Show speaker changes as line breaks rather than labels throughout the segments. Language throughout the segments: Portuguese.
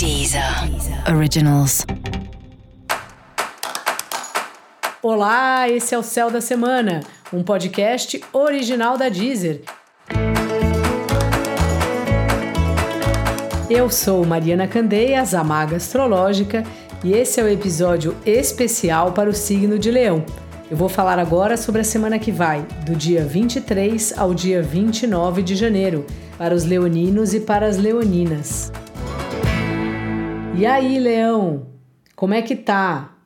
Deezer Originals.
Olá, esse é o Céu da Semana, um podcast original da Deezer. Eu sou Mariana Candeias, a Maga Astrológica, e esse é o episódio especial para o signo de Leão. Eu vou falar agora sobre a semana que vai, do dia 23 ao dia 29 de janeiro, para os leoninos e para as leoninas. E aí, Leão, como é que tá?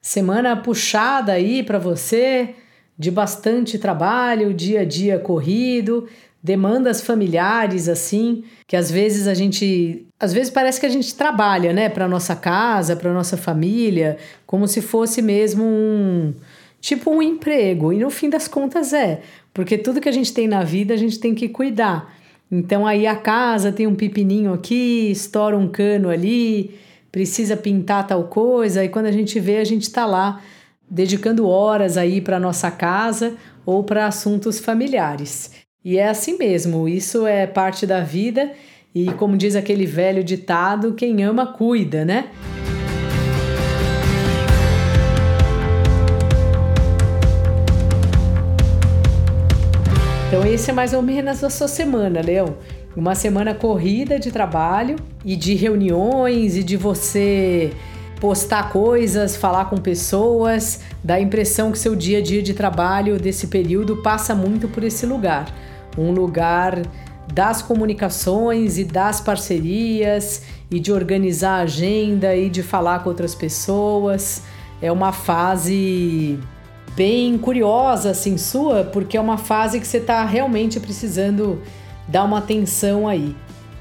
Semana puxada aí para você, de bastante trabalho, dia a dia corrido, demandas familiares assim, que às vezes a gente, às vezes parece que a gente trabalha, né, para nossa casa, para nossa família, como se fosse mesmo um tipo um emprego, e no fim das contas é, porque tudo que a gente tem na vida a gente tem que cuidar. Então aí a casa tem um pepininho aqui, estoura um cano ali, precisa pintar tal coisa, e quando a gente vê, a gente está lá dedicando horas aí para nossa casa ou para assuntos familiares. E é assim mesmo, isso é parte da vida e como diz aquele velho ditado, quem ama cuida, né? Então, esse é mais ou menos a sua semana, Leão. Uma semana corrida de trabalho e de reuniões e de você postar coisas, falar com pessoas, dá a impressão que seu dia a dia de trabalho desse período passa muito por esse lugar. Um lugar das comunicações e das parcerias e de organizar a agenda e de falar com outras pessoas. É uma fase bem curiosa assim sua, porque é uma fase que você está realmente precisando dar uma atenção aí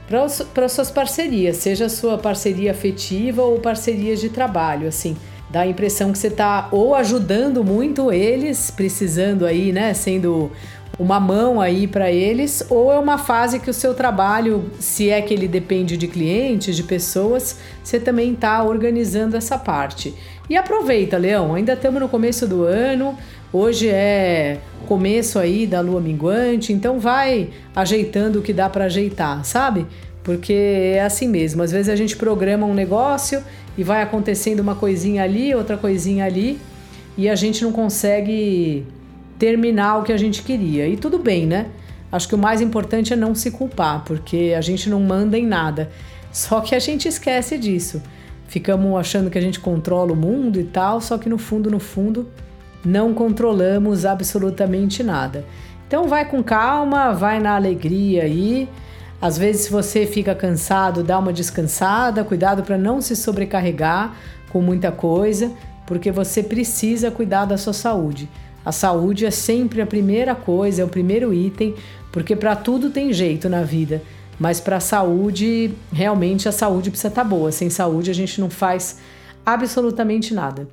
para as suas parcerias, seja sua parceria afetiva ou parcerias de trabalho, assim. Dá a impressão que você está ou ajudando muito eles, precisando aí, né, sendo uma mão aí para eles, ou é uma fase que o seu trabalho, se é que ele depende de clientes, de pessoas, você também está organizando essa parte. E aproveita, Leão, ainda estamos no começo do ano, hoje é começo aí da lua minguante, então vai ajeitando o que dá para ajeitar, sabe? Porque é assim mesmo, às vezes a gente programa um negócio e vai acontecendo uma coisinha ali, outra coisinha ali, e a gente não consegue terminar o que a gente queria. E tudo bem, né? Acho que o mais importante é não se culpar, porque a gente não manda em nada. Só que a gente esquece disso ficamos achando que a gente controla o mundo e tal, só que no fundo, no fundo, não controlamos absolutamente nada. Então vai com calma, vai na alegria aí. Às vezes, se você fica cansado, dá uma descansada, cuidado para não se sobrecarregar com muita coisa, porque você precisa cuidar da sua saúde. A saúde é sempre a primeira coisa, é o primeiro item, porque para tudo tem jeito na vida. Mas para a saúde, realmente a saúde precisa estar tá boa. Sem saúde a gente não faz absolutamente nada.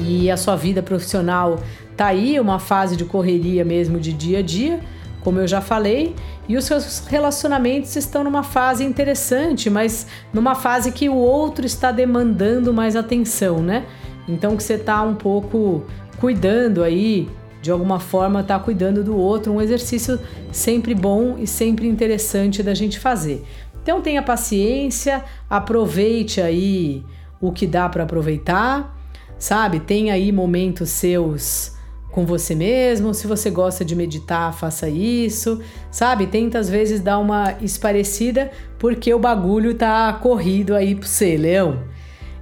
E a sua vida profissional tá aí, uma fase de correria mesmo de dia a dia, como eu já falei, e os seus relacionamentos estão numa fase interessante, mas numa fase que o outro está demandando mais atenção, né? Então que você está um pouco cuidando aí, de alguma forma está cuidando do outro, um exercício sempre bom e sempre interessante da gente fazer. Então tenha paciência, aproveite aí o que dá para aproveitar, sabe? Tem aí momentos seus com você mesmo. Se você gosta de meditar, faça isso, sabe? Tenta às vezes dar uma esparecida, porque o bagulho tá corrido aí pro você, leão.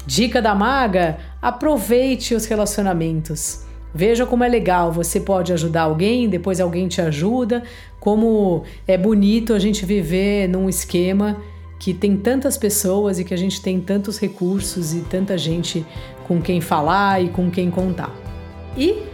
Dica da maga: aproveite os relacionamentos. Veja como é legal, você pode ajudar alguém, depois alguém te ajuda. Como é bonito a gente viver num esquema que tem tantas pessoas e que a gente tem tantos recursos e tanta gente com quem falar e com quem contar. E